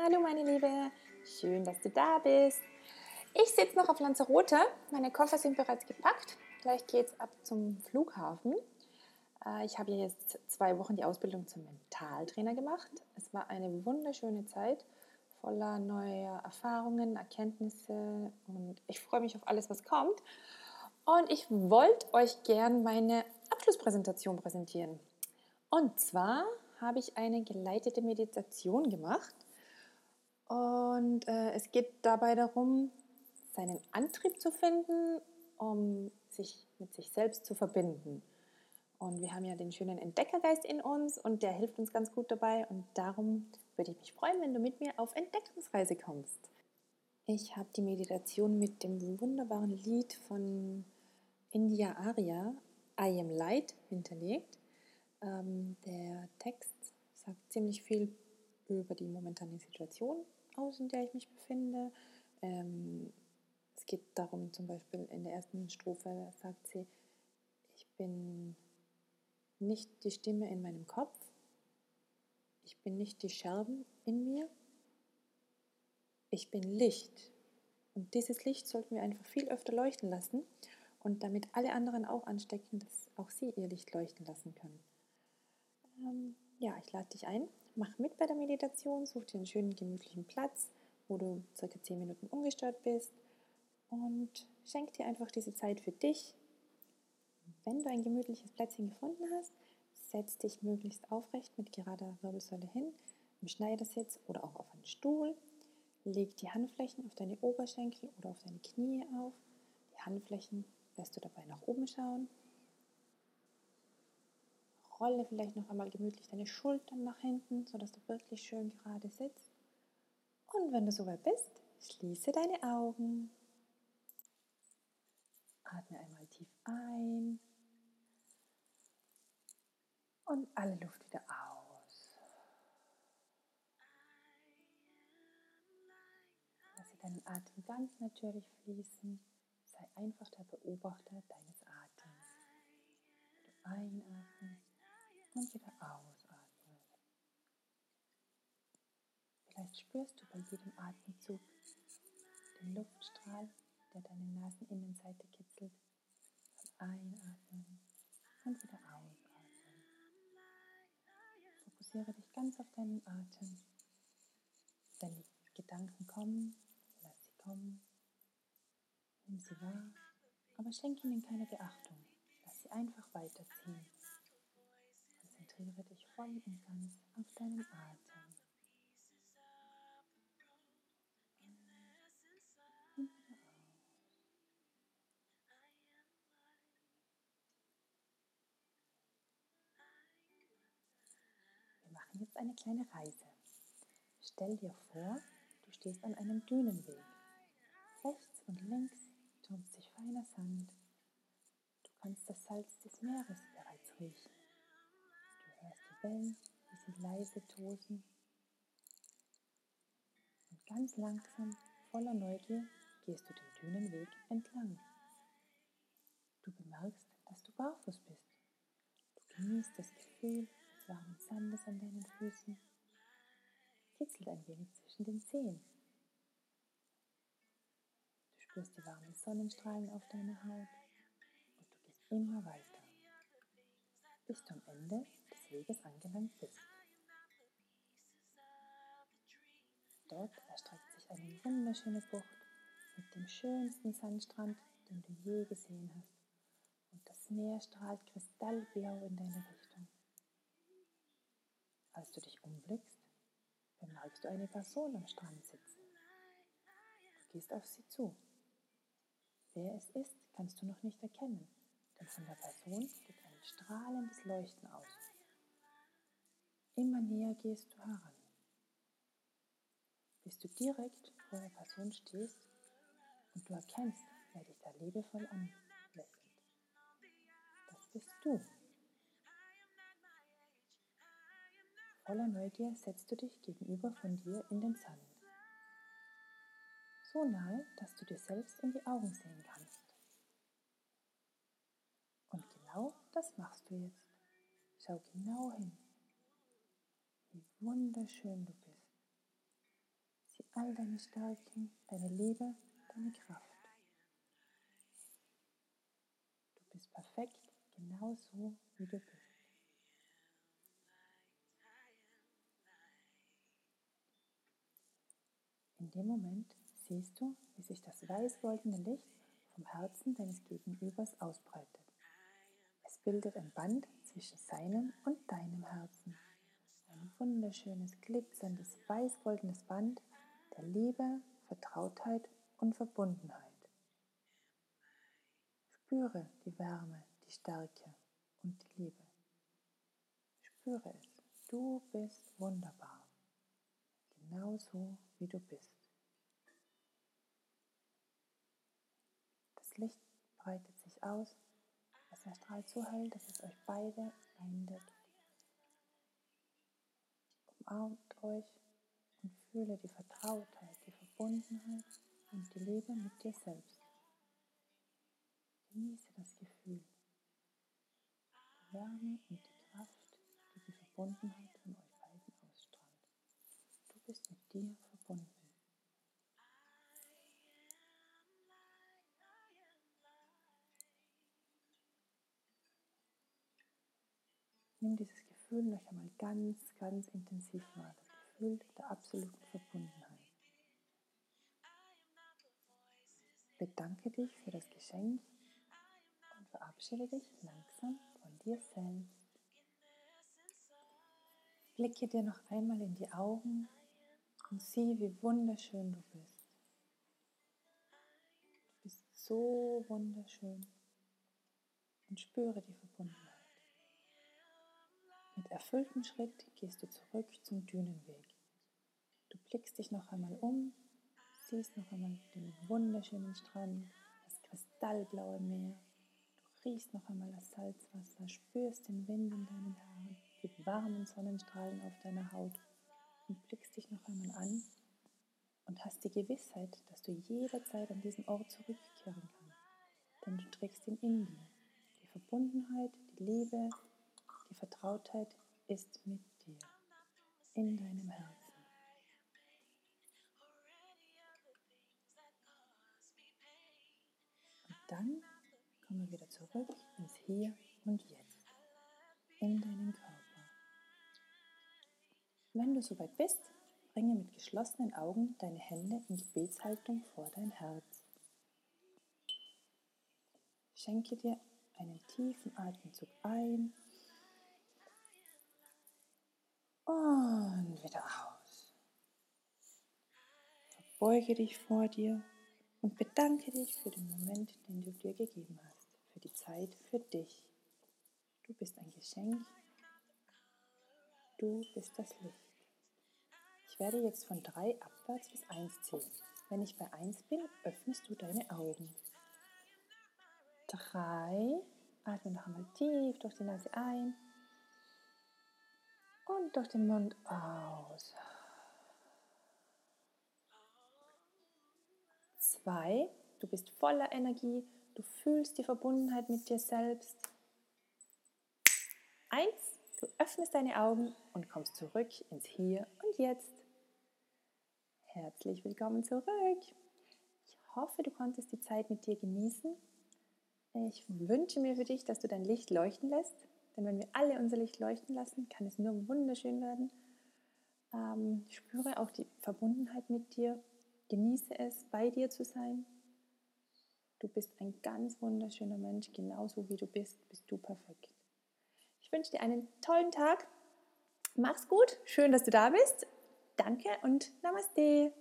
Hallo meine Liebe, schön, dass du da bist. Ich sitze noch auf Lanzarote, meine Koffer sind bereits gepackt. Gleich geht es ab zum Flughafen. Äh, ich habe jetzt zwei Wochen die Ausbildung zum Mentaltrainer gemacht. Es war eine wunderschöne Zeit, voller neuer Erfahrungen, Erkenntnisse und ich freue mich auf alles, was kommt. Und ich wollte euch gern meine Abschlusspräsentation präsentieren. Und zwar habe ich eine geleitete Meditation gemacht und äh, es geht dabei darum, seinen Antrieb zu finden, um sich mit sich selbst zu verbinden. Und wir haben ja den schönen Entdeckergeist in uns und der hilft uns ganz gut dabei. Und darum würde ich mich freuen, wenn du mit mir auf Entdeckungsreise kommst. Ich habe die Meditation mit dem wunderbaren Lied von India Arya, I Am Light, hinterlegt. Ähm, der Text sagt ziemlich viel über die momentane Situation aus, in der ich mich befinde. Ähm, es geht darum, zum Beispiel in der ersten Strophe sagt sie, ich bin nicht die Stimme in meinem Kopf, ich bin nicht die Scherben in mir, ich bin Licht. Und dieses Licht sollten wir einfach viel öfter leuchten lassen und damit alle anderen auch anstecken, dass auch sie ihr Licht leuchten lassen können. Ähm, ja, ich lade dich ein, mach mit bei der Meditation, such dir einen schönen, gemütlichen Platz, wo du circa 10 Minuten ungestört bist und schenk dir einfach diese Zeit für dich. Wenn du ein gemütliches Plätzchen gefunden hast, setz dich möglichst aufrecht mit gerader Wirbelsäule hin, im Schneidersitz oder auch auf einen Stuhl. Leg die Handflächen auf deine Oberschenkel oder auf deine Knie auf. Die Handflächen lässt du dabei nach oben schauen rolle vielleicht noch einmal gemütlich deine Schultern nach hinten, sodass du wirklich schön gerade sitzt. Und wenn du soweit bist, schließe deine Augen. Atme einmal tief ein und alle Luft wieder aus. Lasse deinen Atem ganz natürlich fließen. Spürst du bei jedem Atemzug den Luftstrahl, der deine Naseninnenseite kitzelt. Einatmen und wieder ausatmen. Fokussiere dich ganz auf deinen Atem. Wenn die Gedanken kommen, lass sie kommen. Nimm sie wahr, aber schenke ihnen keine Beachtung. Lass sie einfach weiterziehen. Konzentriere dich voll und ganz auf deinen Atem. Machen jetzt eine kleine Reise. Stell dir vor, du stehst an einem Dünenweg. Rechts und links türmt sich feiner Sand. Du kannst das Salz des Meeres bereits riechen hörst die Wellen, wie sie leise tosen. Und ganz langsam, voller Neugier, gehst du den dünnen Weg entlang. Du bemerkst, dass du barfuß bist. Du genießt das Gefühl des warmen Sandes an deinen Füßen. Kitzelt ein wenig zwischen den Zehen. Du spürst die warmen Sonnenstrahlen auf deiner Haut und du gehst immer weiter, bis du am Ende Weges angelangt bist. Dort erstreckt sich eine wunderschöne Bucht mit dem schönsten Sandstrand, den du je gesehen hast. Und das Meer strahlt kristallblau in deine Richtung. Als du dich umblickst, bemerkst du eine Person am Strand sitzen. Du gehst auf sie zu. Wer es ist, kannst du noch nicht erkennen, denn von der Person geht ein strahlendes Leuchten aus. Immer näher gehst du heran, bis du direkt vor der Person stehst und du erkennst, wer dich da liebevoll anlächelt. Das bist du. Voller Neugier setzt du dich gegenüber von dir in den Sand. So nahe, dass du dir selbst in die Augen sehen kannst. Und genau das machst du jetzt. Schau genau hin wie wunderschön du bist. all deine Stärken, deine Liebe, deine Kraft. Du bist perfekt, genau so, wie du bist. In dem Moment siehst du, wie sich das weiß-goldene Licht vom Herzen deines Gegenübers ausbreitet. Es bildet ein Band zwischen seinem und deinem Herzen. Ein wunderschönes, glitzerndes, weiß-goldenes Band der Liebe, Vertrautheit und Verbundenheit. Spüre die Wärme, die Stärke und die Liebe. Spüre es. Du bist wunderbar. Genauso wie du bist. Das Licht breitet sich aus. Es erstrahlt so hell, dass es euch beide eindeckt. Umarmt euch und fühle die Vertrautheit, die Verbundenheit und die Liebe mit dir selbst. Genieße das Gefühl, die Wärme und die Kraft, die die Verbundenheit von euch beiden ausstrahlt. Du bist mit dir Nimm dieses Gefühl noch einmal ganz, ganz intensiv wahr. Das Gefühl der absoluten Verbundenheit. Bedanke dich für das Geschenk und verabschiede dich langsam von dir selbst. Blicke dir noch einmal in die Augen und sieh, wie wunderschön du bist. Du bist so wunderschön und spüre die Verbundenheit. Mit erfülltem Schritt gehst du zurück zum Dünenweg. Du blickst dich noch einmal um, siehst noch einmal den wunderschönen Strand, das kristallblaue Meer. Du riechst noch einmal das Salzwasser, spürst den Wind in deinen Haaren, die warmen Sonnenstrahlen auf deiner Haut und blickst dich noch einmal an und hast die Gewissheit, dass du jederzeit an diesen Ort zurückkehren kannst. Denn du trägst ihn in dir. Die Verbundenheit, die Liebe, die Vertrautheit ist mit dir, in deinem Herzen. Und dann kommen wir wieder zurück ins Hier und Jetzt, in deinen Körper. Wenn du soweit bist, bringe mit geschlossenen Augen deine Hände in Gebetshaltung vor dein Herz. Schenke dir einen tiefen Atemzug ein Und wieder aus. Verbeuge dich vor dir und bedanke dich für den Moment, den du dir gegeben hast, für die Zeit für dich. Du bist ein Geschenk. Du bist das Licht. Ich werde jetzt von drei abwärts bis eins zählen. Wenn ich bei eins bin, öffnest du deine Augen. Drei. Atme noch einmal tief durch die Nase ein und durch den Mund aus. Zwei, du bist voller Energie, du fühlst die Verbundenheit mit dir selbst. Eins, du öffnest deine Augen und kommst zurück ins Hier und Jetzt. Herzlich willkommen zurück. Ich hoffe, du konntest die Zeit mit dir genießen. Ich wünsche mir für dich, dass du dein Licht leuchten lässt denn wenn wir alle unser Licht leuchten lassen, kann es nur wunderschön werden. Ähm, spüre auch die Verbundenheit mit dir. Genieße es, bei dir zu sein. Du bist ein ganz wunderschöner Mensch, genauso wie du bist, bist du perfekt. Ich wünsche dir einen tollen Tag. Mach's gut, schön, dass du da bist. Danke und Namaste.